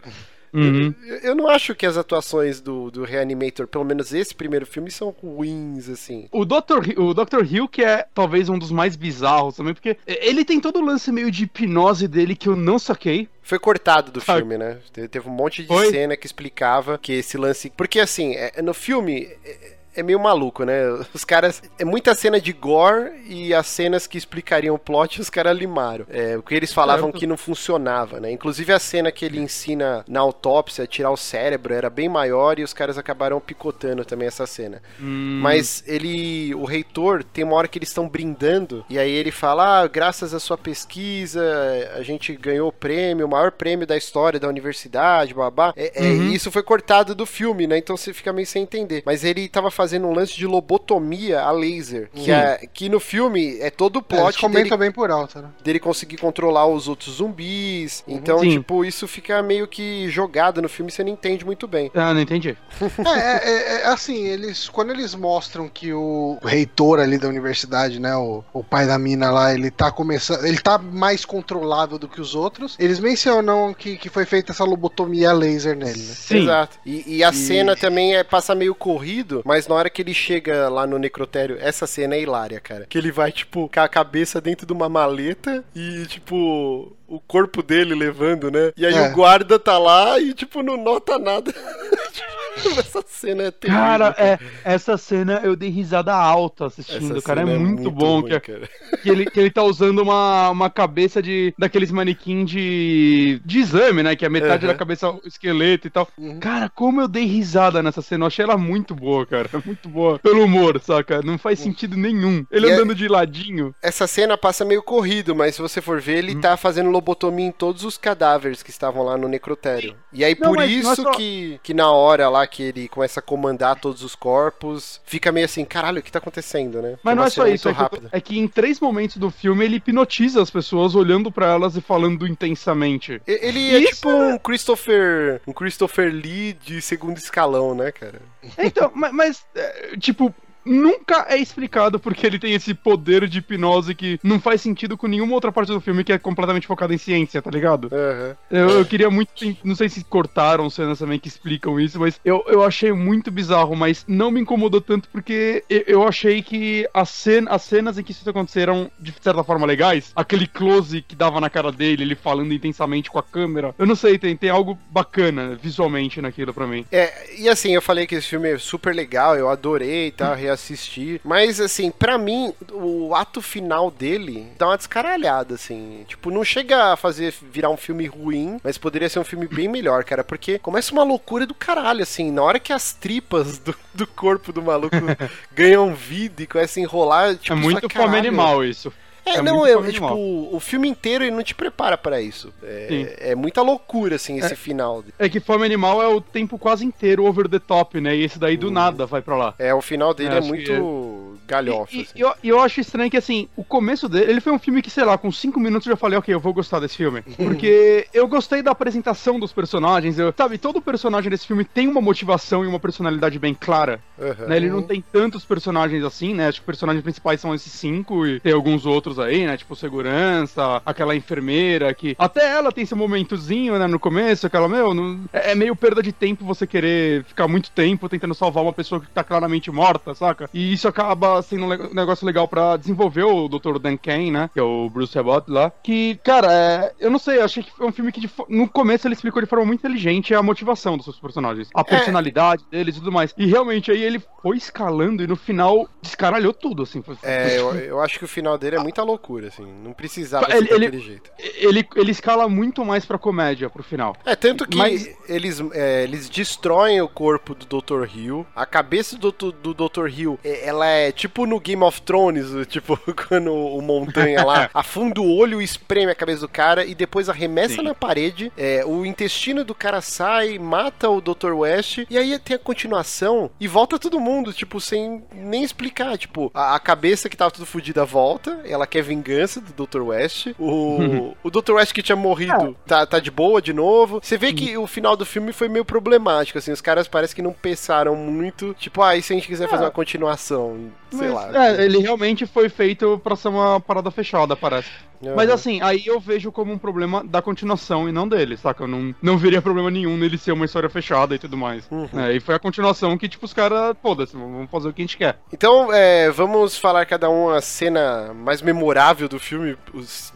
Uhum. Eu, eu não acho que as atuações do, do Reanimator, pelo menos esse primeiro filme, são ruins, assim. O Dr. Hill, o Dr. Hill, que é talvez um dos mais bizarros também, porque ele tem todo o lance meio de hipnose dele que eu não saquei. Foi cortado do Sabe? filme, né? Te- Teve um monte de Foi? cena que explicava que esse lance. Porque assim, é- no filme. É- é meio maluco, né? Os caras. É muita cena de gore e as cenas que explicariam o plot os caras limaram. É, o que eles falavam que não funcionava, né? Inclusive a cena que ele ensina na autópsia a tirar o cérebro era bem maior e os caras acabaram picotando também essa cena. Hum, Mas ele, o reitor, tem uma hora que eles estão brindando, e aí ele fala: ah, graças à sua pesquisa, a gente ganhou o prêmio, o maior prêmio da história da universidade, babá. É, é, Uhum. Isso foi cortado do filme, né? Então você fica meio sem entender. Mas ele tava fazendo um lance de lobotomia a laser, que, é, que no filme é todo o É, plot dele comentam bem por alto, né? dele conseguir controlar os outros zumbis. Então, Sim. tipo, isso fica meio que jogado no filme, você não entende muito bem. Ah, não entendi. É, é, é, é, assim, eles quando eles mostram que o reitor ali da universidade, né, o, o pai da mina lá, ele tá começando, ele tá mais controlável do que os outros. Eles mencionam que, que foi feita essa lobotomia laser nele, né? Sim. Exato. E, e a E- cena também é, passa meio corrido, mas mas na hora que ele chega lá no necrotério, essa cena é hilária, cara. Que ele vai, tipo, com a cabeça dentro de uma maleta e, tipo, o corpo dele levando, né? E aí É. o guarda tá lá e, tipo, não nota nada. essa cena é terrível. Cara, é, essa cena eu dei risada alta assistindo, cara. É cena muito, bom. ruim, que, cara. que ele, que ele tá usando uma, uma cabeça de daqueles manequim de, de exame, né? Que é metade Aham. da cabeça esqueleto e tal. Uhum. Cara, como eu dei risada nessa cena. Eu achei ela muito boa, cara. Muito boa. Pelo humor, saca? Não faz sentido nenhum. Ele E é- andando de ladinho. Essa cena passa meio corrido, mas se você for ver, ele Hum. tá fazendo lobotomia em todos os cadáveres que estavam lá no necrotério. E aí, Não, por é isso só- que, que na hora lá que ele começa a comandar todos os corpos, fica meio assim, caralho, o que tá acontecendo, né? Mas não é só isso, é que, é que em três momentos do filme ele hipnotiza as pessoas olhando pra elas e falando intensamente. E- Ele é Isso tipo um Christopher. Um Christopher Lee de segundo escalão, né, cara? Então, ma- mas, é, tipo, nunca é explicado porque ele tem esse poder de hipnose que não faz sentido com nenhuma outra parte do filme que é completamente focada em ciência, tá ligado? Aham. Eu, eu queria muito. Não sei se cortaram cenas também que explicam isso, mas eu, eu achei muito bizarro, mas não me incomodou tanto porque eu, eu achei que as, cen as cenas em que isso aconteceram de certa forma legais, aquele close que dava na cara dele, ele falando intensamente com a câmera, eu não sei, tem, tem algo bacana visualmente naquilo pra mim. É, e assim, eu falei que esse filme é super legal, eu adorei e tal, reassistir. Mas, assim, pra mim, o ato final dele dá uma descaralhada, assim. Tipo, não chega a fazer virar um filme ruim, mas poderia ser um filme bem melhor, cara. Porque começa uma loucura do caralho, assim. Na hora que as tripas do, do corpo do maluco ganham vida e começam a enrolar, tipo, é muito fome animal isso. É, É não, é, é, tipo, o filme inteiro ele não te prepara pra isso. É, é muita loucura, assim, esse final. É que fome animal é o tempo quase inteiro over the top, né? E esse daí do nada vai pra lá. É, o final dele é acho muito galhofa, E, assim. e eu, eu acho estranho que, assim, o começo dele, ele foi um filme que, sei lá, com cinco minutos eu já falei, ok, eu vou gostar desse filme. Porque eu gostei da apresentação dos personagens, eu, sabe, todo personagem desse filme tem uma motivação e uma personalidade bem clara, Aham. né? Ele não tem tantos personagens assim, né? Acho que os personagens principais são esses cinco e tem alguns outros aí, né? Tipo, segurança, aquela enfermeira que... Até ela tem esse momentozinho, né, no começo, aquela, meu, não- é, é meio perda de tempo você querer ficar muito tempo tentando salvar uma pessoa que tá claramente morta, saca? E isso acaba sendo um negócio legal pra desenvolver o Dr. Dan Kane, né? Que é o Bruce Abbott lá. Que, cara, é, eu não sei, eu achei que foi um filme que fo- no começo ele explicou de forma muito inteligente a motivação dos seus personagens, a personalidade deles e tudo mais. E realmente aí ele foi escalando e no final descaralhou tudo, assim. Foi, É, eu, eu acho que o final dele é muita loucura, assim. Não precisava Ele- ser ele- daquele jeito. ele, ele escala muito mais pra comédia pro final. É, tanto que Mas- eles, é, eles destroem o corpo do Dr. Hill. A cabeça do, do, Dr. Hill, é, ela é tipo no Game of Thrones, tipo, quando o Montanha lá afunda o olho e espreme a cabeça do cara e depois arremessa Sim. na parede. é, o intestino do cara sai, mata o Dr. West. E aí tem a continuação e volta todo mundo, tipo, sem nem explicar. Tipo, a, a cabeça que tava tudo fodida volta, ela quer vingança do Dr. West. O, o Dr. West que tinha morrido tá, tá de boa de novo. Você vê que o final do filme foi meio problemático, assim. Os caras parece que não pensaram muito. Tipo, ah, e se a gente quiser fazer uma continuação? Sei Mas, lá. É, ele realmente foi feito pra ser uma parada fechada, parece. Aham. Mas assim, aí eu vejo como um problema da continuação e não dele, saca? Eu não, não veria problema nenhum nele ser uma história fechada e tudo mais. Uhum. É, e foi a continuação que, tipo, os caras, foda-se, vamos fazer o que a gente quer. Então, é, vamos falar cada um a cena mais memorável do filme,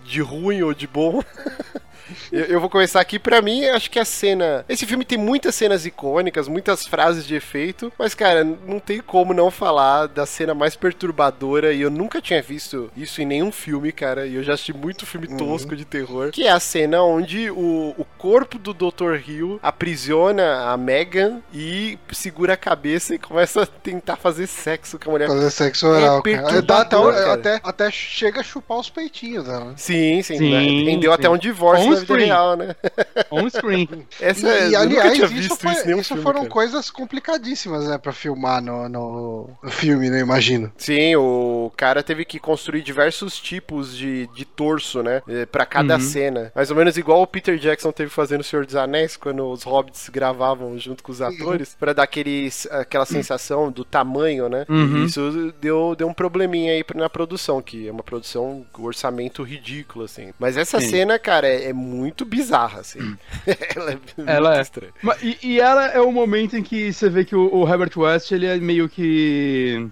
de ruim ou de bom. Eu, eu vou começar aqui, pra mim, acho que a cena. Esse filme tem muitas cenas icônicas, muitas frases de efeito, mas, cara, não tem como não falar da cena mais perturbadora, e eu nunca tinha visto isso em nenhum filme, cara, e eu já assisti muito filme tosco de terror, que é a cena onde o, o corpo do Dr. Hill aprisiona a Megan e segura a cabeça e começa a tentar fazer sexo com a mulher. Fazer sexo oral, É cara. Dá até, cara. até, até chega a chupar os peitinhos dela. Sim, sim, Sim, né? rendeu sim. até um divórcio On screen. real, né? On screen. Essa, E, eu nunca aliás, tinha isso, visto foi- isso isso filme, foram cara. coisas complicadíssimas, né, pra filmar no, no, filme, né, imagino. Sim, o cara teve que construir diversos tipos de, de torso, né? eh, Pra cada Uhum. cena. Mais ou menos igual o Peter Jackson teve fazendo O Senhor dos Anéis, quando os hobbits gravavam junto com os atores, pra dar aquele, aquela sensação do tamanho, né? Uhum. E isso deu, deu um probleminha aí na produção, que é uma produção com orçamento ridículo, assim. Mas essa Sim. cena, cara, é, é muito bizarra, assim. ela é muito Ela é. estranha. E, e ela é o momento em que você vê que o, o Herbert West, ele é meio que.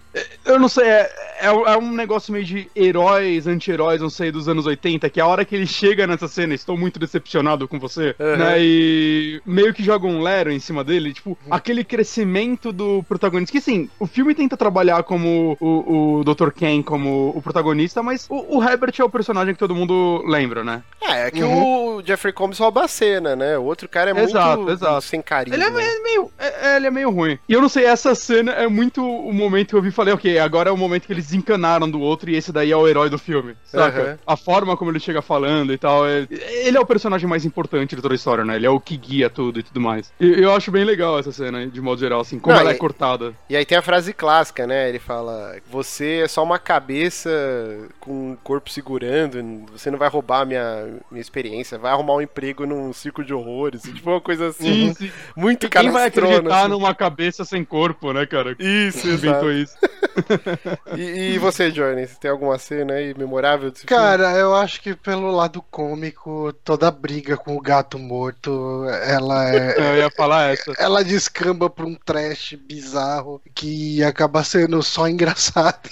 Eu não sei, é, é, um- é um negócio meio de heróis, anti-heróis, não sei, dos anos 80, que a hora que ele chega nessa cena, estou muito decepcionado com você, Uhum. né? E meio que joga um Lero em cima dele, tipo, aquele crescimento do protagonista. Que sim, o filme tenta trabalhar como o, o Dr. Ken como o protagonista, mas o, o Herbert é o personagem que todo mundo lembra, né? É, é que o Jeffrey Combs rouba a cena, né? O outro cara é Exato, muito exato. sem carisma. Ele é meio, meio- é- é, ele é meio ruim. E eu não sei, essa cena é muito o momento que eu vi e falei, ok, agora é o momento que eles desencanaram do outro e esse daí é o herói do filme, saca? Aham. A forma como ele chega falando e tal, é- ele é o personagem mais importante de toda a história, né? Ele é o que guia tudo e tudo mais. E eu acho bem legal essa cena, de modo geral, assim, como Não, ela e- é cortada. E aí tem a frase clássica, né? Ele fala: Você é só uma cabeça com um corpo segurando, você não vai roubar minha, minha experiência, vai arrumar um emprego num circo de horrores. Tipo uma coisa assim, Sim, sim. muito Quem vai acreditar assim. numa cabeça sem corpo, né, cara? Isso, Inventou exato. isso. E, e você, Johnny, você tem alguma cena aí memorável desse Cara, eu acho que pelo lado cômico, toda briga com o gato morto, ela é. Eu ia falar essa. Ela descamba pra um trash bizarro que acaba sendo só engraçado.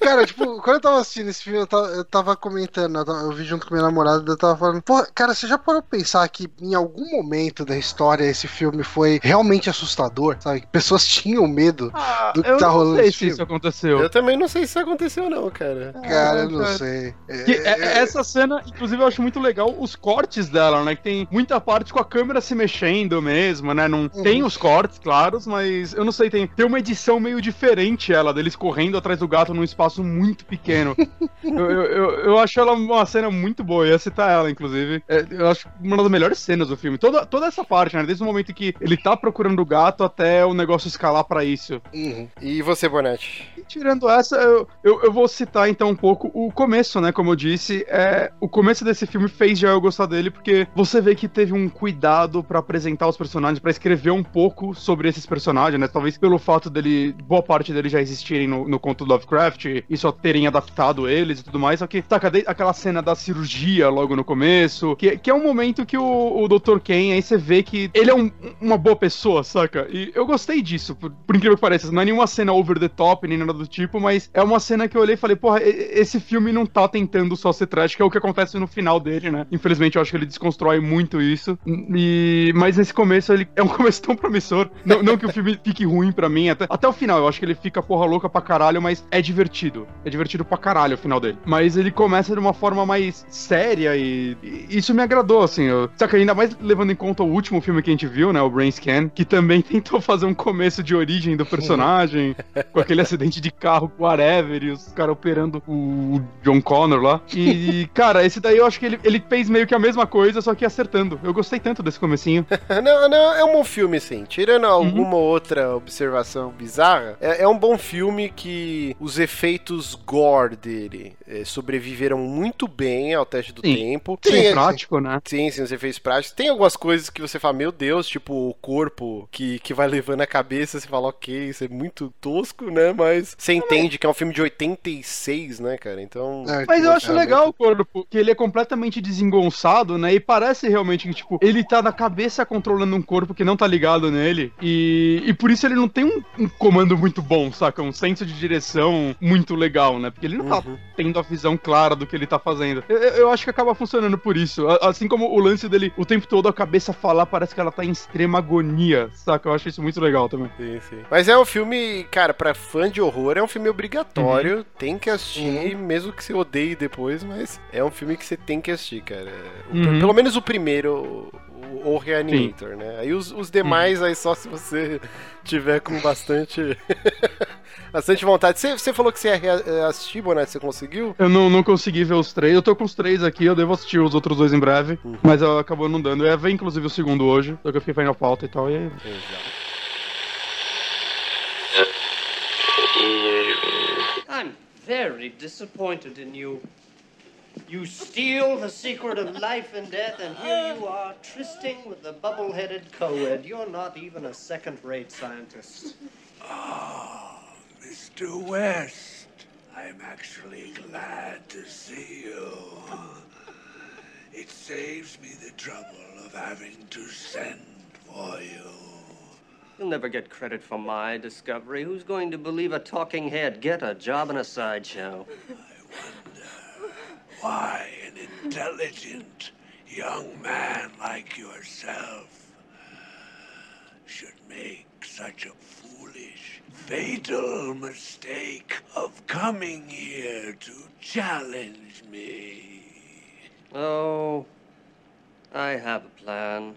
Cara, tipo, quando eu tava assistindo esse filme, eu tava, eu tava comentando, eu, tava- eu vi junto com minha namorada, eu tava falando, pô, cara, você já parou pra pensar que em algum momento da história esse filme foi realmente assustador, sabe? Que pessoas tinham medo do que eu tá não rolando sei nesse se filme. isso aconteceu. Eu também não sei se isso aconteceu, não, cara. Cara, eu não cara. sei. Que É, é- essa cena, inclusive, eu acho muito legal os cortes dela, né? Que tem muita parte com a câmera se mexendo mesmo, né? Não tem os cortes, claros, mas eu não sei, tem, tem uma edição meio diferente ela, deles correndo atrás do gato num espaço muito pequeno. eu, eu, eu, eu acho ela uma cena muito boa, eu ia citar ela, inclusive. É, eu acho uma das melhores cenas do filme. Toda, toda essa parte, né? Desde o momento que ele tá procurando o gato até o negócio escalar pra isso. uhum. E você, Bonatti? Tirando essa, eu, eu, eu vou citar então um pouco o começo, né? Como eu disse, é, o começo desse filme fez já eu gostar dele, porque você vê que teve um cuidado pra apresentar os personagens, pra escrever um pouco sobre esses personagens, né? Talvez pelo fato dele, boa parte deles já existirem no, no conto do Lovecraft e só terem adaptado eles e tudo mais. Só que, saca, de- aquela cena da cirurgia logo no começo, que, que é um momento que o, o Dr. Ken, aí você vê que ele é um- uma boa pessoa, saca? E eu gostei disso, por, por incrível que pareça. Não é nenhuma cena over the top, nem nada do tipo, mas é uma cena que eu olhei e falei, porra, esse filme não tá tentando só ser que é o que acontece no final dele, né? Infelizmente, eu acho que ele desconstrói muito isso. E, mas nesse começo, ele é um começo tão promissor. Não, não que o filme fique ruim pra mim, até, até o final, eu acho que ele fica porra louca pra caralho, mas é divertido. É divertido pra caralho o final dele. Mas ele começa de uma forma mais séria e, e isso me agradou, assim. Eu, saca, ainda mais levando em conta o último filme que a gente viu, né? O Brain Scan, que também tentou fazer um começo de origem do personagem, com aquele acidente de carro, whatever, e os caras operando o John Connor lá. E, cara, esse daí eu acho que ele, ele fez meio que a mesma coisa, só que acertando. Eu gostei tanto desse comecinho. Não, não, é um bom filme, sim. Tirando alguma outra observação bizarra, é, é um bom filme que os efeitos gore dele eh, sobreviveram muito bem ao teste do Sim. tempo. Sim, Tem, prático, né? Sim, sim, os efeitos práticos. Tem algumas coisas que você fala, meu Deus, tipo o corpo que, que vai levando a cabeça, você fala, ok, isso é muito tosco, né? Mas você entende que é um filme de 86, né, cara? Então. É, Mas eu acho realmente. legal o corpo, que ele é completamente desengonçado, né? E parece realmente que, tipo, ele tá na cabeça controlando um corpo que não tá ligado nele. E, e por isso ele não tem um, um comando muito bom, saca? Um senso de direção muito legal, né? Porque ele não tá Uhum. tendo a visão clara do que ele tá fazendo. Eu, eu- acho que acaba funcionando por isso. Assim como o lance dele, o tempo todo a cabeça falar, parece que ela tá em extrema agonia, saca? Eu acho isso muito legal também. Sim, sim. Mas é um filme, cara, pra fã de horror, é um filme obrigatório. Tem que assistir, mesmo que você odeie depois, mas é um filme que você tem que assistir, cara. O- Uhum. Pelo menos o primeiro, o, o Reanimator, né? Aí os, os demais, aí só se você tiver com bastante. bastante vontade. Você, você falou que você ia rea- assistir, Bonatti, você conseguiu? Eu não, não consegui ver os três. Eu tô com os três aqui, eu devo assistir os outros dois em breve. Mas eu acabou não dando. Eu ia ver, inclusive, o segundo hoje. Só que eu fiquei fazendo a pauta e tal. E... I'm very disappointed in you. You steal the secret of life and death, and here you are trysting with the bubble headed co ed. You're not even a second rate scientist. Ah, Mr. West, I'm actually glad to see you. It saves me the trouble of having to send for you. You'll never get credit for my discovery. Who's going to believe a talking head? Get a job in a sideshow. I wonder why an intelligent young man like yourself should make such a foolish, fatal mistake of coming here to challenge me. Oh, I have a plan.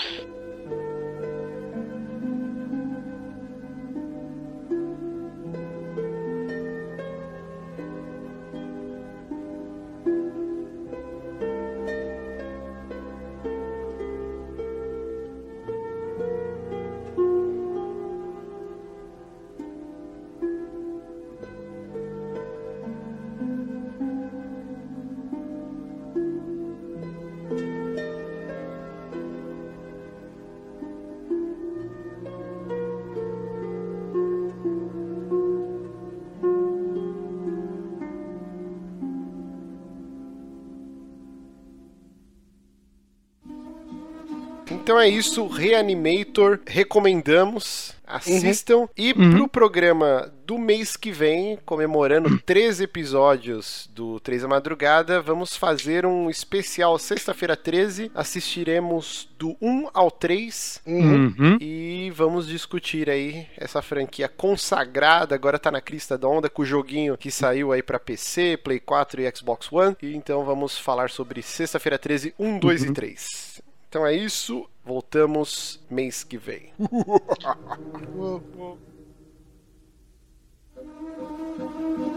Então é isso, Reanimator, recomendamos, assistam. E pro programa do mês que vem, comemorando três episódios do Três da Madrugada, vamos fazer um especial sexta-feira 13. Assistiremos do 1 ao 3 Uhum. e vamos discutir aí essa franquia consagrada, agora tá na crista da onda com o joguinho que saiu aí pra PC, Play 4 e Xbox One. E então vamos falar sobre sexta-feira 13, 1, 2 e 3. Então é isso, voltamos mês que vem.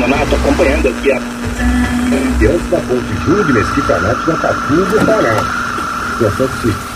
Tô acompanhando aqui a. Diante da ponte Júlio, Mesquita Neto, parado. Situação de